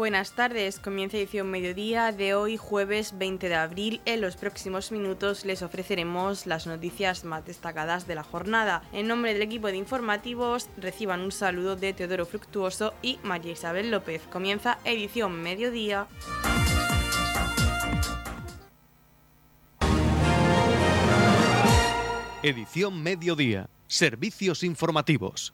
Buenas tardes, comienza edición mediodía de hoy jueves 20 de abril. En los próximos minutos les ofreceremos las noticias más destacadas de la jornada. En nombre del equipo de informativos reciban un saludo de Teodoro Fructuoso y María Isabel López. Comienza edición mediodía. Edición mediodía. Servicios informativos.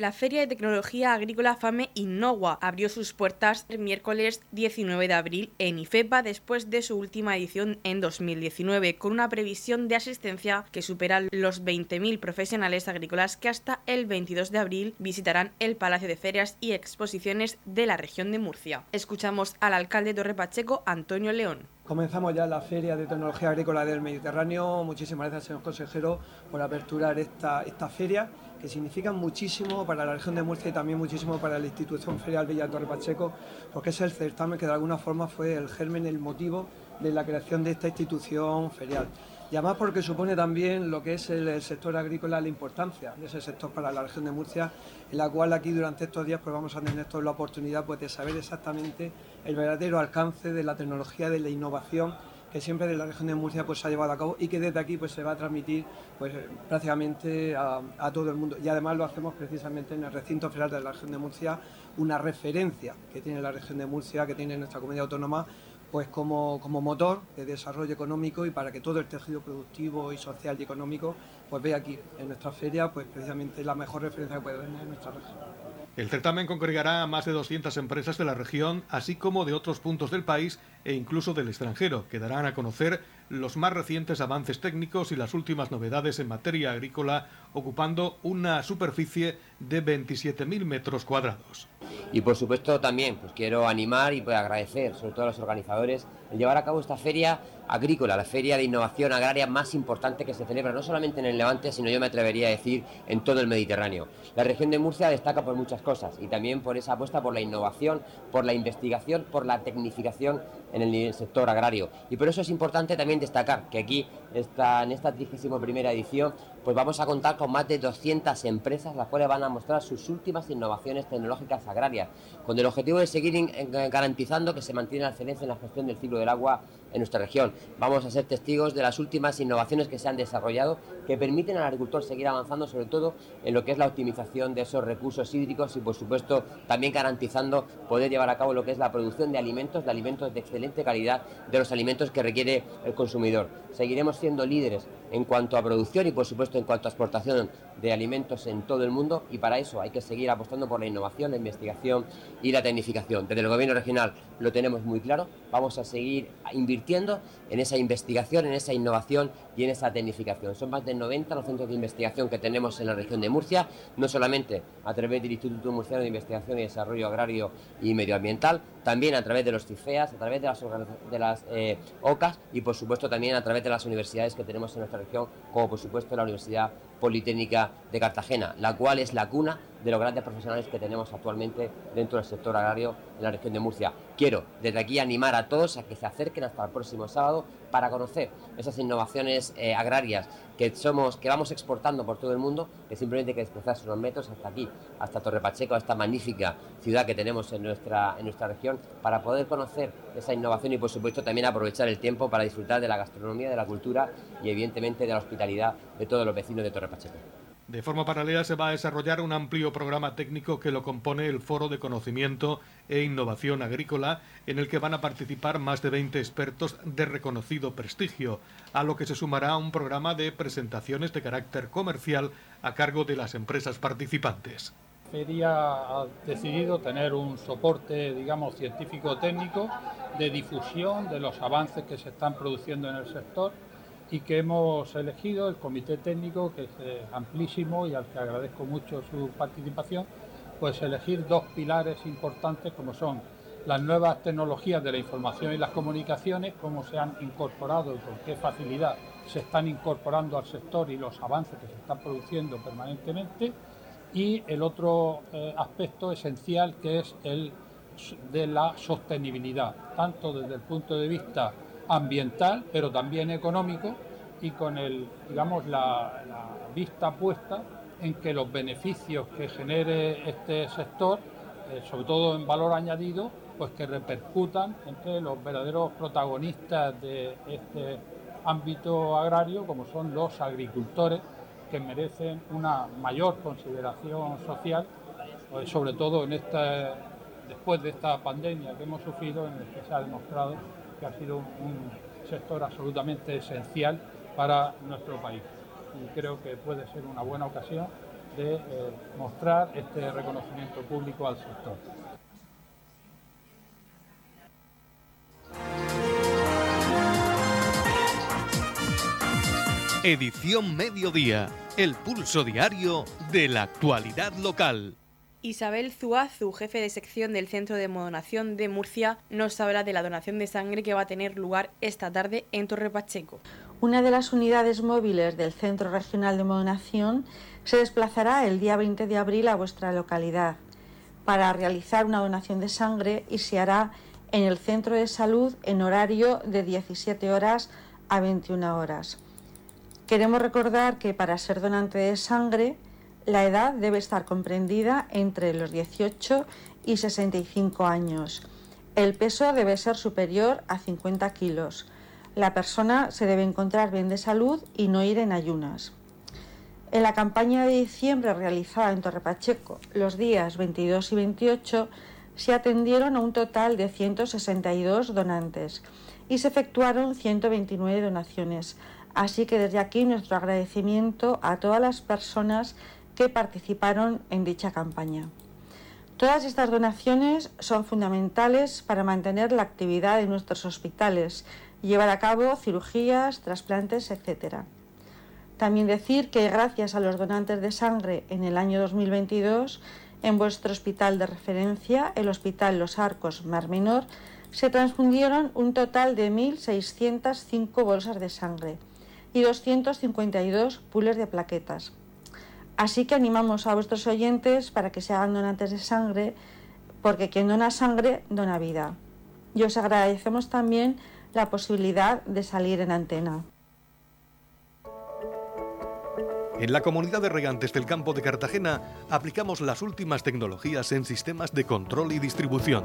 La Feria de Tecnología Agrícola FAME Innova abrió sus puertas el miércoles 19 de abril en IFEPA después de su última edición en 2019, con una previsión de asistencia que supera los 20.000 profesionales agrícolas que hasta el 22 de abril visitarán el Palacio de Ferias y Exposiciones de la región de Murcia. Escuchamos al alcalde Torre Pacheco, Antonio León. Comenzamos ya la Feria de Tecnología Agrícola del Mediterráneo. Muchísimas gracias, señor consejero, por aperturar esta, esta feria que significan muchísimo para la región de Murcia y también muchísimo para la institución ferial Villa Torre Pacheco, porque es el certamen que de alguna forma fue el germen, el motivo de la creación de esta institución ferial. Y además porque supone también lo que es el, sector agrícola, la importancia de ese sector para la región de Murcia, en la cual aquí durante estos días pues vamos a tener toda la oportunidad pues, de saber exactamente el verdadero alcance de la tecnología, de la innovación que siempre de la región de Murcia pues se ha llevado a cabo y que desde aquí pues se va a transmitir pues prácticamente a, todo el mundo y además lo hacemos precisamente en el recinto federal de la región de Murcia una referencia que tiene la región de Murcia que tiene nuestra comunidad autónoma pues como, como motor de desarrollo económico y para que todo el tejido productivo y social y económico pues vea aquí en nuestra feria pues precisamente la mejor referencia que puede tener en nuestra región. El certamen congregará a más de 200 empresas de la región, así como de otros puntos del país e incluso del extranjero, que darán a conocer los más recientes avances técnicos y las últimas novedades en materia agrícola, ocupando una superficie de 27.000 metros cuadrados. Y por supuesto también pues quiero animar y pues, agradecer sobre todo a los organizadores el llevar a cabo esta feria agrícola, la feria de innovación agraria más importante que se celebra no solamente en el Levante, sino yo me atrevería a decir en todo el Mediterráneo. La región de Murcia destaca por muchas cosas y también por esa apuesta por la innovación, por la investigación, por la tecnificación en el sector agrario. Y por eso es importante también destacar que aquí, en esta 31 primera edición, pues vamos a contar con más de 200 empresas, las cuales van a mostrar sus últimas innovaciones tecnológicas agrarias, con el objetivo de seguir garantizando que se mantiene la excelencia en la gestión del ciclo del agua en nuestra región. Vamos a ser testigos de las últimas innovaciones que se han desarrollado que permiten al agricultor seguir avanzando sobre todo en lo que es la optimización de esos recursos hídricos y por supuesto también garantizando poder llevar a cabo lo que es la producción de alimentos, de alimentos de excelente calidad, de los alimentos que requiere el consumidor. Seguiremos siendo líderes en cuanto a producción y por supuesto en cuanto a exportación de alimentos en todo el mundo y para eso hay que seguir apostando por la innovación, la investigación y la tecnificación. Desde el gobierno regional lo tenemos muy claro, vamos a seguir invirtiendo en esa investigación, en esa innovación y en esa tecnificación. Son más de 90 los centros de investigación que tenemos en la región de Murcia, no solamente a través del Instituto Murciano de Investigación y Desarrollo Agrario y Medioambiental, también a través de los CIFEAS, a través de las, de las eh, OCAS y por supuesto también a través de las universidades que tenemos en nuestra región, como por supuesto la Universidad Politécnica de Cartagena, la cual es la cuna de los grandes profesionales que tenemos actualmente dentro del sector agrario en la región de Murcia. Quiero desde aquí animar a todos a que se acerquen hasta el próximo sábado para conocer esas innovaciones eh, agrarias que somos, que vamos exportando por todo el mundo, que simplemente hay que desplazarse unos metros hasta aquí, hasta Torre Pacheco, esta magnífica ciudad que tenemos en nuestra, en nuestra región, para poder conocer esa innovación y por supuesto también aprovechar el tiempo para disfrutar de la gastronomía, de la cultura y evidentemente de la hospitalidad de todos los vecinos de Torre Pacheco. De forma paralela se va a desarrollar un amplio programa técnico que lo compone el Foro de Conocimiento e Innovación Agrícola, en el que van a participar más de 20 expertos de reconocido prestigio, a lo que se sumará un programa de presentaciones de carácter comercial a cargo de las empresas participantes. Feria ha decidido tener un soporte, digamos, científico-técnico de difusión de los avances que se están produciendo en el sector y que hemos elegido el comité técnico, que es eh, amplísimo y al que agradezco mucho su participación, pues elegir dos pilares importantes como son las nuevas tecnologías de la información y las comunicaciones, cómo se han incorporado y con qué facilidad se están incorporando al sector y los avances que se están produciendo permanentemente, y el otro eh, aspecto esencial que es el de la sostenibilidad, tanto desde el punto de vista ambiental, pero también económico y con el, digamos, la, vista puesta en que los beneficios que genere este sector eh, sobre todo en valor añadido, pues que repercutan entre los verdaderos protagonistas de este ámbito agrario, como son los agricultores, que merecen una mayor consideración social, pues sobre todo en esta, después de esta pandemia que hemos sufrido, en el que se ha demostrado que ha sido un sector absolutamente esencial para nuestro país. Y creo que puede ser una buena ocasión de eh, mostrar este reconocimiento público al sector. Edición Mediodía, el pulso diario de la actualidad local. Isabel Zuazu, jefe de sección del Centro de Modonación de Murcia, nos habla de la donación de sangre que va a tener lugar esta tarde en Torre Pacheco. Una de las unidades móviles del Centro Regional de Modonación se desplazará el día 20 de abril a vuestra localidad para realizar una donación de sangre y se hará en el centro de salud en horario de 17 horas a 21 horas. Queremos recordar que para ser donante de sangre, la edad debe estar comprendida entre los 18 y 65 años. El peso debe ser superior a 50 kilos. La persona se debe encontrar bien de salud y no ir en ayunas. En la campaña de diciembre realizada en Torre Pacheco los días 22 y 28 se atendieron a un total de 162 donantes y se efectuaron 129 donaciones, Así que desde aquí nuestro agradecimiento a todas las personas que participaron en dicha campaña. Todas estas donaciones son fundamentales para mantener la actividad de nuestros hospitales, llevar a cabo cirugías, trasplantes, etc. También decir que gracias a los donantes de sangre en el año 2022, en vuestro hospital de referencia, el Hospital Los Arcos Mar Menor, se transfundieron un total de 1.605 bolsas de sangre y 252 pules de plaquetas. Así que animamos a vuestros oyentes para que se hagan donantes de sangre, porque quien dona sangre dona vida. Y os agradecemos también la posibilidad de salir en antena. En la comunidad de regantes del campo de Cartagena aplicamos las últimas tecnologías en sistemas de control y distribución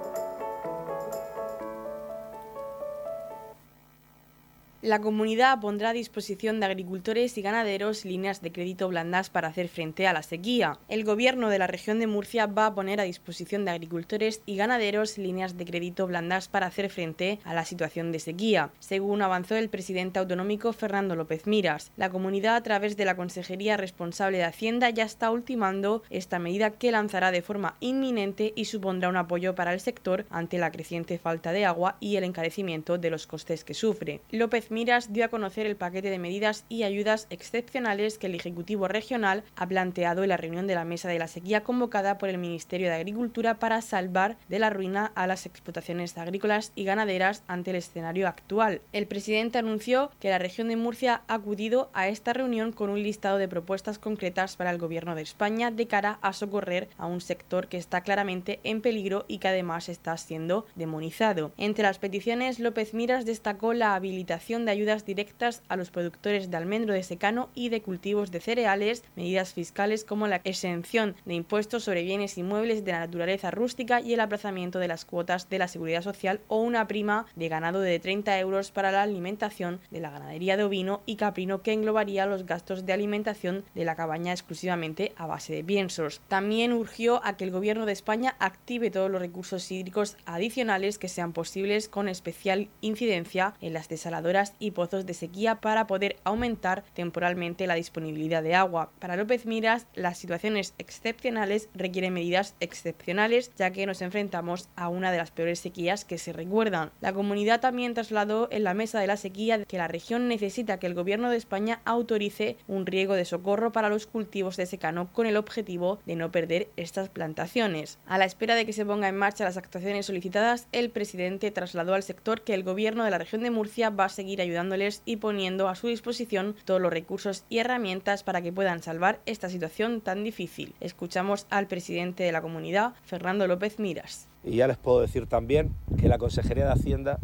La comunidad pondrá a disposición de agricultores y ganaderos líneas de crédito blandas para hacer frente a la sequía. El gobierno de la región de Murcia va a poner a disposición de agricultores y ganaderos líneas de crédito blandas para hacer frente a la situación de sequía, según avanzó el presidente autonómico Fernando López Miras. La comunidad, a través de la Consejería responsable de Hacienda, ya está ultimando esta medida que lanzará de forma inminente y supondrá un apoyo para el sector ante la creciente falta de agua y el encarecimiento de los costes que sufre. López Miras dio a conocer el paquete de medidas y ayudas excepcionales que el Ejecutivo Regional ha planteado en la reunión de la Mesa de la Sequía convocada por el Ministerio de Agricultura para salvar de la ruina a las explotaciones agrícolas y ganaderas ante el escenario actual. El presidente anunció que la región de Murcia ha acudido a esta reunión con un listado de propuestas concretas para el Gobierno de España de cara a socorrer a un sector que está claramente en peligro y que además está siendo demonizado. Entre las peticiones, López Miras destacó la habilitación de ayudas directas a los productores de almendro de secano y de cultivos de cereales, medidas fiscales como la exención de impuestos sobre bienes inmuebles de la naturaleza rústica y el aplazamiento de las cuotas de la seguridad social o una prima de ganado de 30 euros para la alimentación de la ganadería de ovino y caprino que englobaría los gastos de alimentación de la cabaña exclusivamente a base de piensos. También urgió a que el Gobierno de España active todos los recursos hídricos adicionales que sean posibles con especial incidencia en las desaladoras y pozos de sequía para poder aumentar temporalmente la disponibilidad de agua. Para López Miras, las situaciones excepcionales requieren medidas excepcionales ya que nos enfrentamos a una de las peores sequías que se recuerdan. La comunidad también trasladó en la mesa de la sequía que la región necesita que el gobierno de España autorice un riego de socorro para los cultivos de secano con el objetivo de no perder estas plantaciones. A la espera de que se ponga en marcha las actuaciones solicitadas, el presidente trasladó al sector que el gobierno de la región de Murcia va a seguir ayudándoles y poniendo a su disposición todos los recursos y herramientas para que puedan salvar esta situación tan difícil. Escuchamos al presidente de la comunidad, Fernando López Miras. Y ya les puedo decir también que la Consejería de Hacienda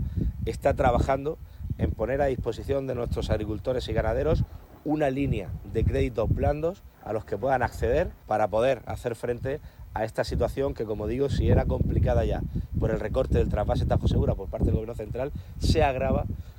está trabajando en poner a disposición de nuestros agricultores y ganaderos una línea de créditos blandos a los que puedan acceder para poder hacer frente a esta situación que, como digo, si era complicada ya por el recorte del trasvase Tajo Segura por parte del Gobierno Central, se agrava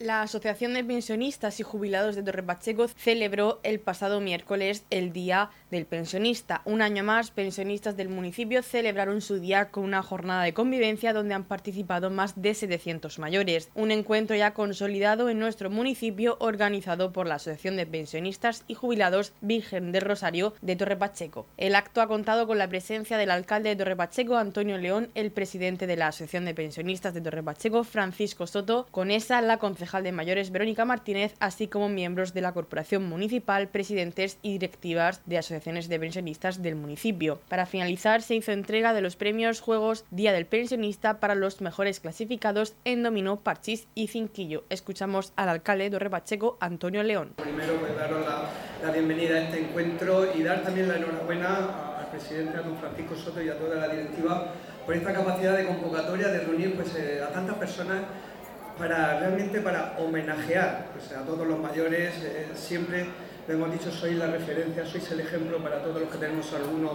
La Asociación de Pensionistas y Jubilados de Torre Pacheco celebró el pasado miércoles el Día del Pensionista. Un año más, pensionistas del municipio celebraron su día con una jornada de convivencia donde han participado más de 700 mayores. Un encuentro ya consolidado en nuestro municipio organizado por la Asociación de Pensionistas y Jubilados Virgen del Rosario de Torre Pacheco. El acto ha contado con la presencia del alcalde de Torre Pacheco, Antonio León, el presidente de la Asociación de Pensionistas de Torre Pacheco, Francisco Soto, con esa la concejal de mayores Verónica Martínez, así como miembros de la Corporación Municipal, presidentes y directivas de asociaciones de pensionistas del municipio. Para finalizar, se hizo entrega de los premios Juegos Día del Pensionista para los mejores clasificados en dominó, parchís y cinquillo. Escuchamos al alcalde de Pacheco, Antonio León. Primero, pues daros la, bienvenida a este encuentro y dar también la enhorabuena al presidente, a don Francisco Soto y a toda la directiva por esta capacidad de convocatoria de reunir pues, eh, a tantas personas para realmente para homenajear pues, a todos los mayores. Eh, siempre lo hemos dicho, sois la referencia, sois el ejemplo para todos los que tenemos algunos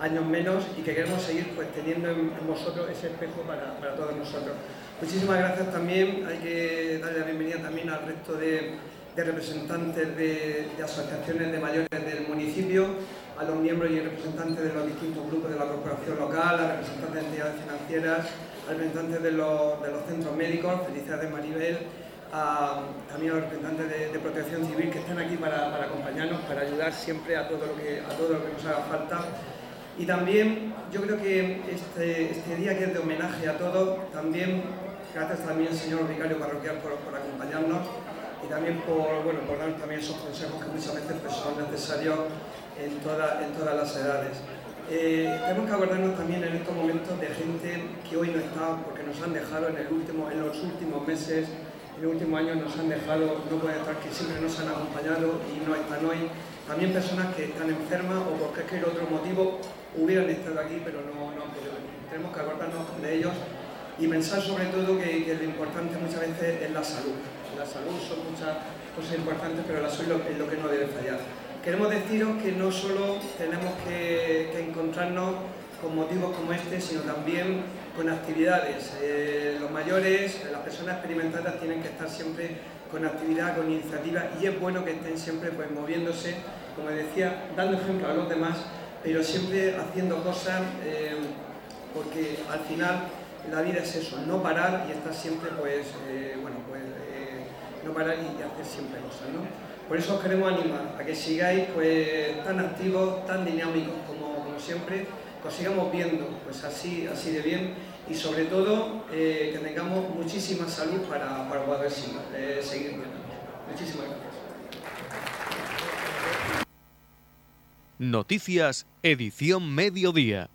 años menos y que queremos seguir pues, teniendo en, vosotros ese espejo para, para, todos nosotros. Muchísimas gracias también, hay que darle la bienvenida también al resto de, representantes de asociaciones de mayores del municipio, a los miembros y representantes de los distintos grupos de la corporación local, a representantes de entidades financieras, a representantes de los, centros médicos, felicidades Maribel, también a los representantes de, protección civil que están aquí para, para, acompañarnos, para ayudar siempre a todo, lo que, a todo lo que nos haga falta. Y también yo creo que este, este día que es de homenaje a todos, también gracias también al señor vicario parroquial por, por acompañarnos y también por, bueno, por darnos también esos consejos que muchas veces son necesarios en, toda, en todas las edades. Eh, tenemos que acordarnos también en estos momentos de gente que hoy no está porque nos han dejado en, el último, en los últimos meses, en los últimos años nos han dejado, no pueden estar, que siempre nos han acompañado y no están hoy. También personas que están enfermas o por cualquier otro motivo hubieran estado aquí pero no, no han podido venir. Tenemos que acordarnos de ellos y pensar sobre todo que, lo importante muchas veces es la salud. La salud son muchas cosas importantes, pero la salud es lo que no debe fallar queremos deciros que no solo tenemos que, encontrarnos con motivos como este, sino también con actividades. Eh, los mayores, las personas experimentadas tienen que estar siempre con actividad, con iniciativa y es bueno que estén siempre pues, moviéndose, como decía, dando ejemplo a los demás, pero siempre haciendo cosas, eh, porque al final la vida es eso, no parar y estar siempre, pues, eh, bueno, no parar y hacer siempre cosas, ¿no? Por eso os queremos animar a que sigáis pues, tan activos, tan dinámicos como, siempre, que os sigamos viendo pues, así, así de bien y sobre todo eh, que tengamos muchísima salud para, para poder eh, seguir. Muchísimas gracias. Noticias, edición mediodía.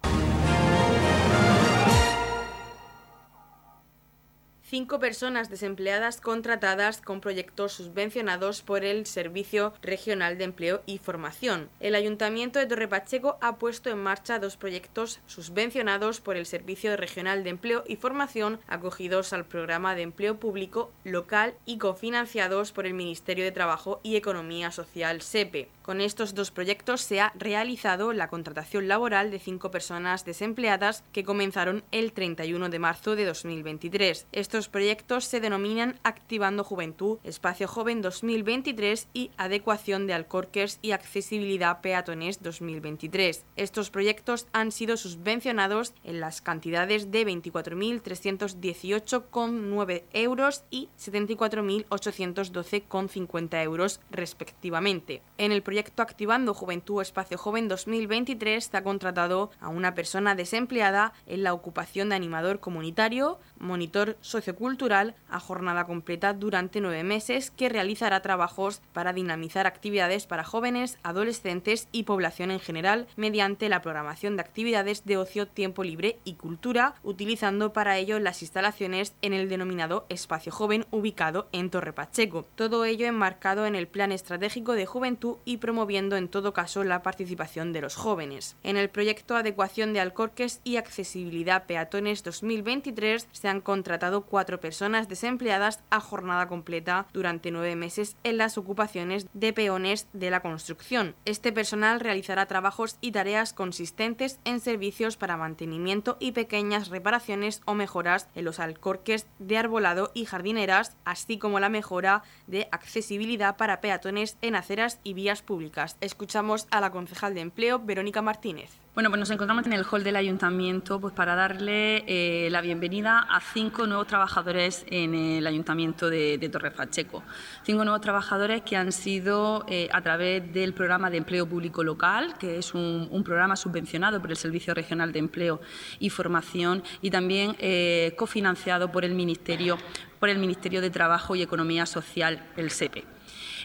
Cinco personas desempleadas contratadas con proyectos subvencionados por el Servicio Regional de Empleo y Formación. El Ayuntamiento de Torre Pacheco ha puesto en marcha dos proyectos subvencionados por el Servicio Regional de Empleo y Formación acogidos al programa de empleo público local y cofinanciados por el Ministerio de Trabajo y Economía Social SEPE. Con estos dos proyectos se ha realizado la contratación laboral de cinco personas desempleadas que comenzaron el 31 de marzo de 2023. Estos proyectos se denominan Activando Juventud, Espacio Joven 2023 y Adecuación de Alcorques y Accesibilidad Peatones 2023. Estos proyectos han sido subvencionados en las cantidades de 24.318,9 euros y 74.812,50 euros respectivamente. En el proyecto proyecto Activando Juventud Espacio Joven 2023 se ha contratado a una persona desempleada en la ocupación de animador comunitario, monitor sociocultural a jornada completa durante nueve meses que realizará trabajos para dinamizar actividades para jóvenes, adolescentes y población en general mediante la programación de actividades de ocio, tiempo libre y cultura, utilizando para ello las instalaciones en el denominado Espacio Joven ubicado en Torre Pacheco. Todo ello enmarcado en el Plan Estratégico de Juventud y promoviendo en todo caso la participación de los jóvenes. En el proyecto Adecuación de Alcorques y Accesibilidad Peatones 2023 se han contratado cuatro personas desempleadas a jornada completa durante nueve meses en las ocupaciones de peones de la construcción. Este personal realizará trabajos y tareas consistentes en servicios para mantenimiento y pequeñas reparaciones o mejoras en los alcorques de arbolado y jardineras, así como la mejora de accesibilidad para peatones en aceras y vías públicas. Escuchamos a la concejal de empleo, Verónica Martínez. Bueno, pues nos encontramos en el hall del ayuntamiento pues para darle eh, la bienvenida a cinco nuevos trabajadores en el ayuntamiento de, Torre Pacheco. Cinco nuevos trabajadores que han sido eh, a través del programa de empleo público local, que es un, programa subvencionado por el Servicio Regional de Empleo y Formación y también eh, cofinanciado por el Ministerio, por el Ministerio de Trabajo y Economía Social, el SEPE.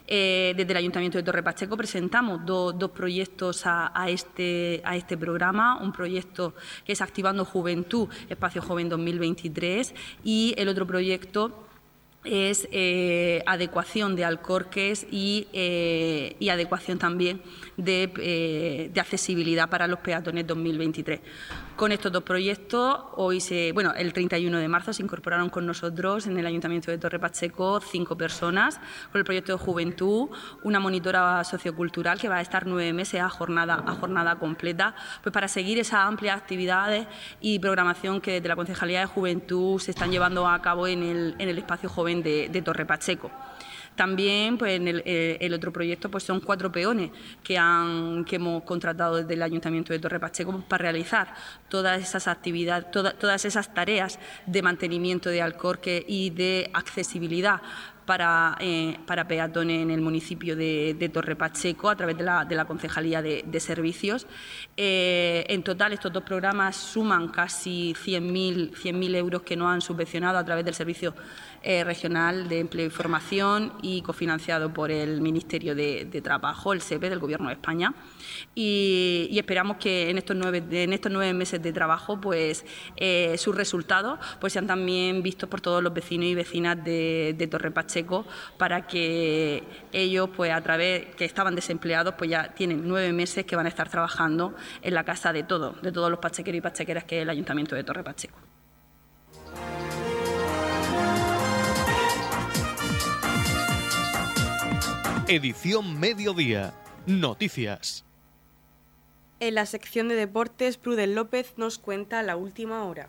Eh, desde el Ayuntamiento de Torre Pacheco presentamos dos proyectos a, este, a este programa, un proyecto que es Activando Juventud, Espacio Joven 2023, y el otro proyecto es eh, adecuación de alcorques y, eh, adecuación también de, de, accesibilidad para los peatones 2023. Con estos dos proyectos, hoy se, bueno, el 31 de marzo se incorporaron con nosotros en el Ayuntamiento de Torre Pacheco cinco personas con el proyecto de juventud, una monitora sociocultural que va a estar nueve meses a jornada, a jornada completa, pues para seguir esas amplias actividades y programación que desde la Concejalía de Juventud se están llevando a cabo en el, en el espacio joven de, de Torre Pacheco. También, pues en eh, el, otro proyecto, pues son cuatro peones que, han, que hemos contratado desde el Ayuntamiento de Torre Pacheco para realizar todas esas actividades, todas esas tareas de mantenimiento de Alcorque y de accesibilidad para, eh, para, peatones en el municipio de, Torre Pacheco a través de la, de la Concejalía de, Servicios. Eh, en total, estos dos programas suman casi 100.000 100 euros que nos han subvencionado a través del Servicio eh, regional de Empleo y Formación y cofinanciado por el Ministerio de, Trabajo, el SEPE del Gobierno de España. Y, esperamos que en estos nueve, en estos nueve meses de trabajo pues eh, sus resultados pues sean también vistos por todos los vecinos y vecinas de, de Torre Pacheco para que ellos pues a través que estaban desempleados pues ya tienen nueve meses que van a estar trabajando en la casa de todos, de todos los pachequeros y pachequeras que es el Ayuntamiento de Torre Pacheco. Edición Mediodía. Noticias. En la sección de deportes, Prudel López nos cuenta la última hora.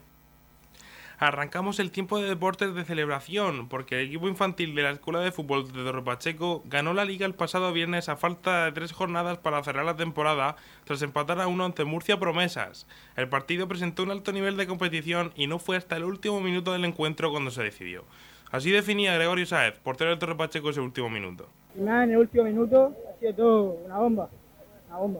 Arrancamos el tiempo de deportes de celebración, porque el equipo infantil de la Escuela de Fútbol de Torre Pacheco ganó la liga el pasado viernes a falta de tres jornadas para cerrar la temporada, tras empatar a uno ante Murcia Promesas. El partido presentó un alto nivel de competición y no fue hasta el último minuto del encuentro cuando se decidió. Así definía Gregorio Saez, portero del Torre Pacheco, ese último minuto. en el último minuto ha sido todo una bomba, una bomba.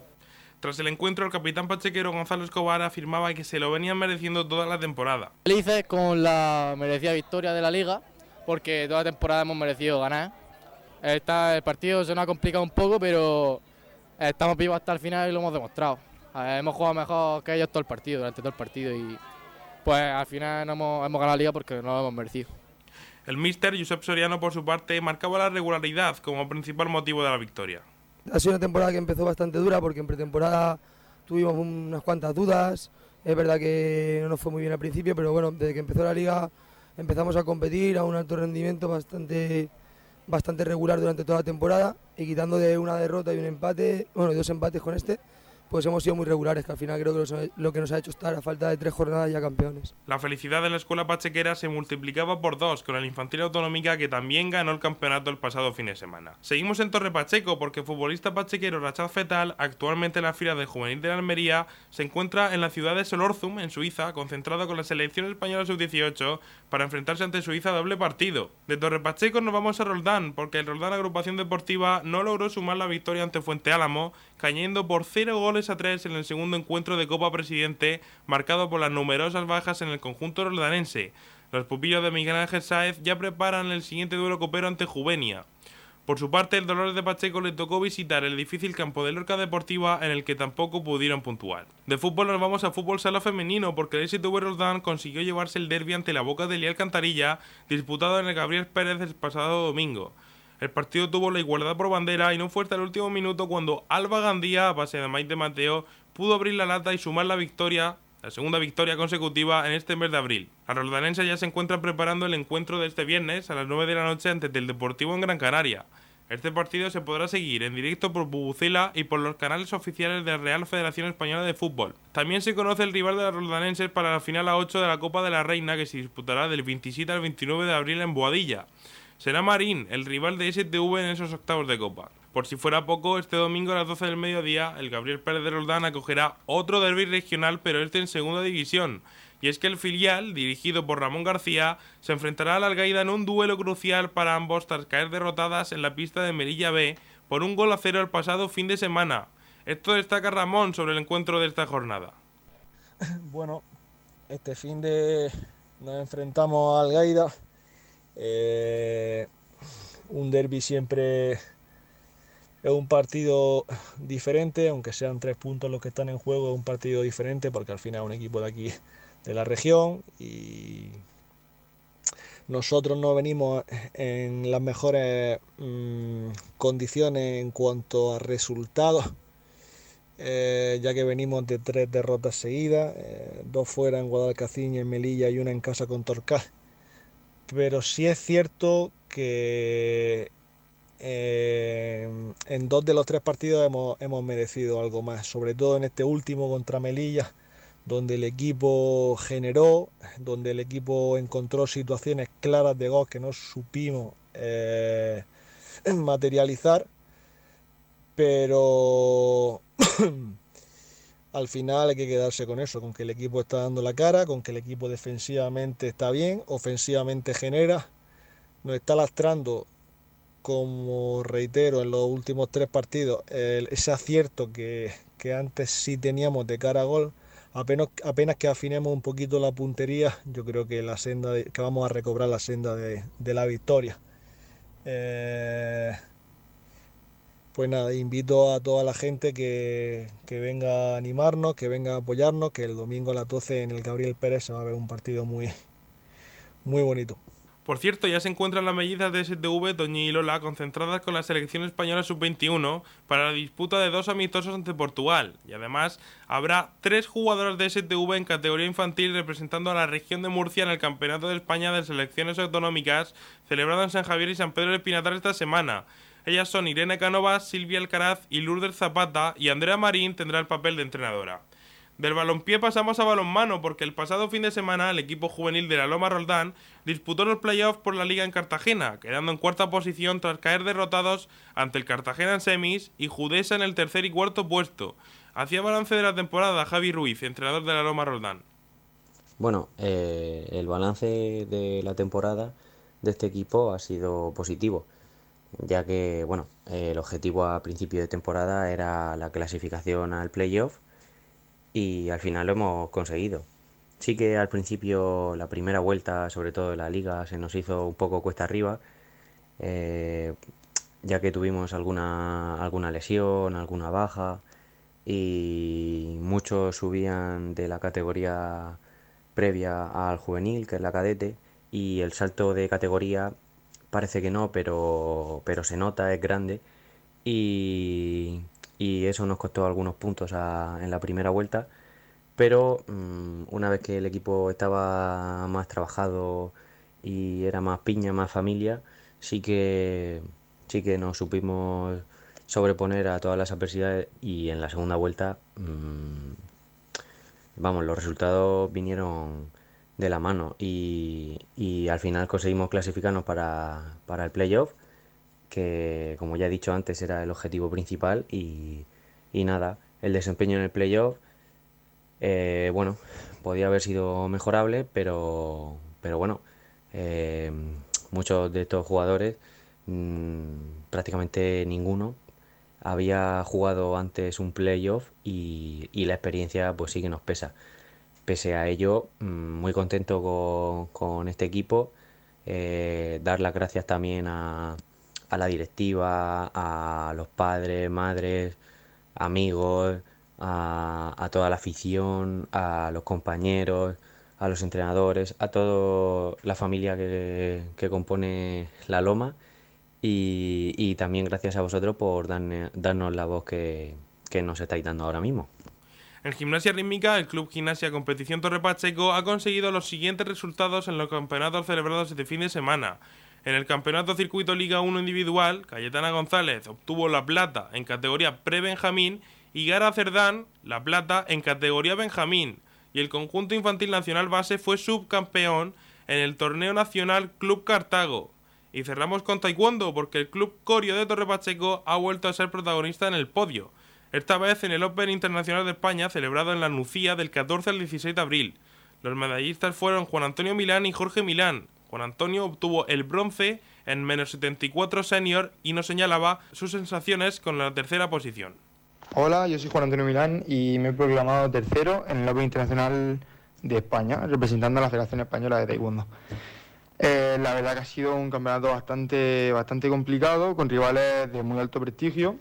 Tras el encuentro, el capitán pachequero Gonzalo Escobar afirmaba que se lo venían mereciendo toda la temporada. Felices con la merecida victoria de la liga, porque toda la temporada hemos merecido ganar. Esta, el partido se nos ha complicado un poco, pero estamos vivos hasta el final y lo hemos demostrado. hemos jugado mejor que ellos todo el partido, durante todo el partido, y pues al final hemos, hemos ganado la liga porque no lo hemos merecido. El míster Josep Soriano, por su parte, marcaba la regularidad como principal motivo de la victoria. Ha sido una temporada que empezó bastante dura porque en pretemporada tuvimos unas cuantas dudas. Es verdad que no nos fue muy bien al principio, pero bueno, desde que empezó la liga empezamos a competir a un alto rendimiento bastante, bastante regular durante toda la temporada y quitando de una derrota y un empate, bueno, dos empates con este, pues hemos sido muy regulares, que al final creo que lo que nos ha hecho estar a falta de tres jornadas ya campeones. La felicidad de la escuela pachequera se multiplicaba por dos con el infantil autonómica que también ganó el campeonato el pasado fin de semana. Seguimos en Torre Pacheco porque el futbolista pachequero Rachad Fetal, actualmente en la fila de juvenil de la Almería, se encuentra en la ciudad de Solorzum, en Suiza, concentrado con la selección española sub-18 para enfrentarse ante Suiza doble partido. De Torre Pacheco nos vamos a Roldán porque el Roldán Agrupación Deportiva no logró sumar la victoria ante Fuente Álamo, cayendo por 0 goles a 3 en el segundo encuentro de Copa Presidente, marcado por las numerosas bajas en el conjunto roldanense. Los pupillos de Miguel Ángel Sáez ya preparan el siguiente duelo copero ante Juvenia. Por su parte, el Dolores de Pacheco le tocó visitar el difícil campo de Lorca Deportiva en el que tampoco pudieron puntuar. De fútbol nos vamos a fútbol sala femenino porque el STV Roldán consiguió llevarse el derby ante la Boca de Lial Cantarilla disputado en el Gabriel Pérez el pasado domingo. El partido tuvo la igualdad por bandera y no fue hasta el último minuto cuando Alba Gandía, a base de Maite Mateo, pudo abrir la lata y sumar la victoria, la segunda victoria consecutiva en este mes de abril. La roldanense ya se encuentra preparando el encuentro de este viernes a las 9 de la noche ante el Deportivo en Gran Canaria. Este partido se podrá seguir en directo por Bubucela y por los canales oficiales de la Real Federación Española de Fútbol. También se conoce el rival de los roldanenses para la final a 8 de la Copa de la Reina que se disputará del 27 al 29 de abril en Boadilla será Marín, el rival de STV en esos octavos de Copa. Por si fuera poco, este domingo a las 12 del mediodía, el Gabriel Pérez de Roldán acogerá otro derby regional, pero este en segunda división. Y es que el filial, dirigido por Ramón García, se enfrentará al Algaida en un duelo crucial para ambos tras caer derrotadas en la pista de Melilla B por un gol a cero el pasado fin de semana. Esto destaca Ramón sobre el encuentro de esta jornada. Bueno, este fin de nos enfrentamos al Algaida eh, un derby siempre es un partido diferente, aunque sean tres puntos los que están en juego, es un partido diferente porque al final es un equipo de aquí, de la región, y nosotros no venimos en las mejores mm, condiciones en cuanto a resultados, eh, ya que venimos de tres derrotas seguidas, eh, dos fuera en Guadalcacín en Melilla y una en casa con Torcal pero sí es cierto que eh, en dos de los tres partidos hemos, merecido algo más, sobre todo en este último contra Melilla, donde el equipo generó, donde el equipo encontró situaciones claras de gol que no supimos eh, materializar, pero al final hay que quedarse con eso, con que el equipo está dando la cara, con que el equipo defensivamente está bien, ofensivamente genera, nos está lastrando, como reitero, en los últimos tres partidos, ese acierto que, antes sí teníamos de cara a gol. Apenas, apenas que afinemos un poquito la puntería, yo creo que la senda que vamos a recobrar la senda de, la victoria. Eh, pues nada, invito a toda la gente que, venga a animarnos, que venga a apoyarnos, que el domingo a las 12 en el Gabriel Pérez se va a ver un partido muy, muy bonito. Por cierto, ya se encuentran las mellizas de STV, Toñi y Lola, concentradas con la selección española sub-21 para la disputa de dos amistosos ante Portugal. Y además, habrá tres jugadoras de STV en categoría infantil representando a la región de Murcia en el Campeonato de España de Selecciones Autonómicas celebrado en San Javier y San Pedro de Pinatar esta semana. Ellas son Irene Canovas, Silvia Alcaraz y Lourdes Zapata y Andrea Marín tendrá el papel de entrenadora. Del balonpié pasamos a balonmano porque el pasado fin de semana el equipo juvenil de la Loma Roldán disputó los playoffs por la liga en Cartagena, quedando en cuarta posición tras caer derrotados ante el Cartagena en semis y Judesa en el tercer y cuarto puesto. Hacía balance de la temporada Javi Ruiz, entrenador de la Loma Roldán. Bueno, eh, el balance de la temporada de este equipo ha sido positivo ya que bueno, el objetivo a principio de temporada era la clasificación al playoff y al final lo hemos conseguido. Sí que al principio la primera vuelta, sobre todo de la liga, se nos hizo un poco cuesta arriba, eh, ya que tuvimos alguna, alguna lesión, alguna baja y muchos subían de la categoría previa al juvenil, que es la cadete, y el salto de categoría parece que no, pero, pero se nota, es grande. Y, y eso nos costó algunos puntos en la primera vuelta. Pero mm, una vez que el equipo estaba más trabajado y era más piña, más familia, sí que, sí que nos supimos sobreponer a todas las adversidades y en la segunda vuelta, mm, vamos, los resultados vinieron de la mano y, y al final conseguimos clasificarnos para, para el playoff, que como ya he dicho antes era el objetivo principal y, y nada, el desempeño en el playoff, eh, bueno, podía haber sido mejorable, pero, pero bueno, eh, muchos de estos jugadores, mm, prácticamente ninguno, había jugado antes un playoff y, y la experiencia pues sí que nos pesa. Pese a ello, mm, muy contento con, este equipo, eh, dar las gracias también a, a la directiva, a los padres, madres, amigos, a, toda la afición, a los compañeros, a los entrenadores, a toda la familia que, compone la Loma y, también gracias a vosotros por darnos la voz que, que nos estáis dando ahora mismo. En gimnasia rítmica, el Club Gimnasia Competición Torre Pacheco ha conseguido los siguientes resultados en los campeonatos celebrados este fin de semana. En el campeonato circuito Liga 1 individual, Cayetana González obtuvo la plata en categoría pre-Benjamín y Gara Cerdán la plata en categoría Benjamín. Y el conjunto infantil nacional base fue subcampeón en el torneo nacional Club Cartago. Y cerramos con Taekwondo porque el Club Corio de Torre Pacheco ha vuelto a ser protagonista en el podio esta vez en el Open Internacional de España celebrado en la Nucía del 14 al 16 de abril. Los medallistas fueron Juan Antonio Milán y Jorge Milán. Juan Antonio obtuvo el bronce en menos 74 senior y nos señalaba sus sensaciones con la tercera posición. Hola, yo soy Juan Antonio Milán y me he proclamado tercero en el Open Internacional de España, representando a la Federación Española de Taekwondo. Eh, la verdad que ha sido un campeonato bastante, bastante complicado, con rivales de muy alto prestigio.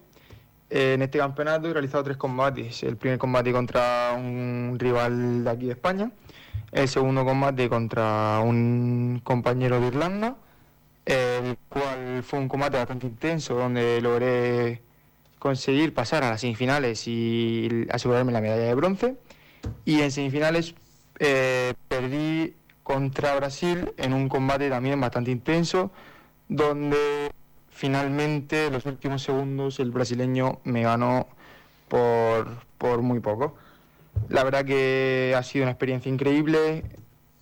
En este campeonato he realizado tres combates. El primer combate contra un rival de aquí de España, el segundo combate contra un compañero de Irlanda, el cual fue un combate bastante intenso donde logré conseguir pasar a las semifinales y asegurarme la medalla de bronce. Y en semifinales eh, perdí contra Brasil en un combate también bastante intenso, donde finalmente en los últimos segundos el brasileño me ganó por, por muy poco. La verdad que ha sido una experiencia increíble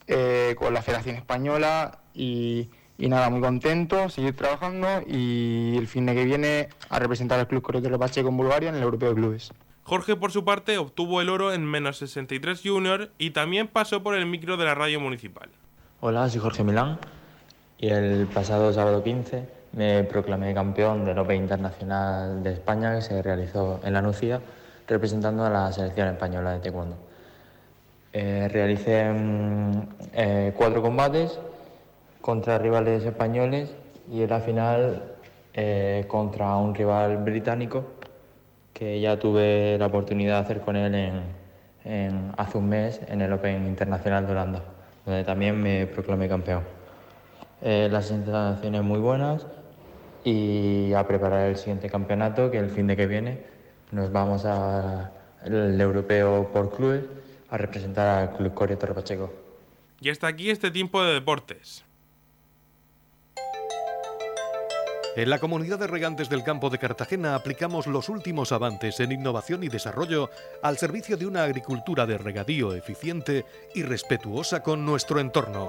eh, con la Federación Española y, y nada, muy contento, seguir trabajando y el fin de que viene a representar al Club Correo de Pacheco en Bulgaria en el Europeo de Clubes. Jorge, por su parte, obtuvo el oro en menos 63 junior y también pasó por el micro de la radio municipal. Hola, soy Jorge Milán y el pasado sábado 15 me proclamé campeón del Open Internacional de España que se realizó en la Nucía representando a la selección española de taekwondo. Eh, realicé mm, eh, cuatro combates contra rivales españoles y en la final eh, contra un rival británico que ya tuve la oportunidad de hacer con él en, en- hace un mes en el Open Internacional de Holanda, donde también me proclamé campeón. Eh, las sensaciones muy buenas y a preparar el siguiente campeonato que el fin de que viene nos vamos al europeo por clubes a representar al Club Corea Torre Pacheco. Y hasta aquí este tiempo de deportes. En la comunidad de regantes del campo de Cartagena aplicamos los últimos avances en innovación y desarrollo al servicio de una agricultura de regadío eficiente y respetuosa con nuestro entorno.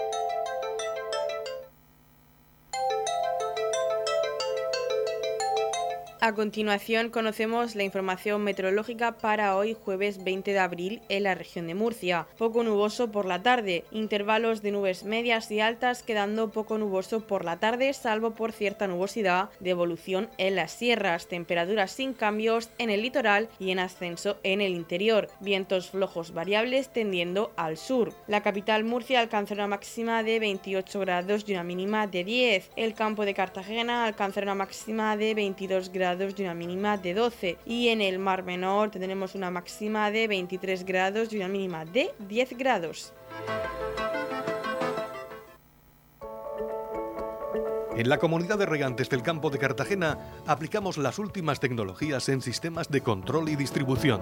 A continuación conocemos la información meteorológica para hoy jueves 20 de abril en la región de Murcia. Poco nuboso por la tarde, intervalos de nubes medias y altas quedando poco nuboso por la tarde salvo por cierta nubosidad de evolución en las sierras, temperaturas sin cambios en el litoral y en ascenso en el interior, vientos flojos variables tendiendo al sur. La capital Murcia alcanzará una máxima de 28 grados y una mínima de 10. El campo de Cartagena alcanzará una máxima de 22 grados y una mínima de 12. Y en el Mar Menor tendremos una máxima de 23 grados y una mínima de 10 grados. En la comunidad de regantes del campo de Cartagena aplicamos las últimas tecnologías en sistemas de control y distribución,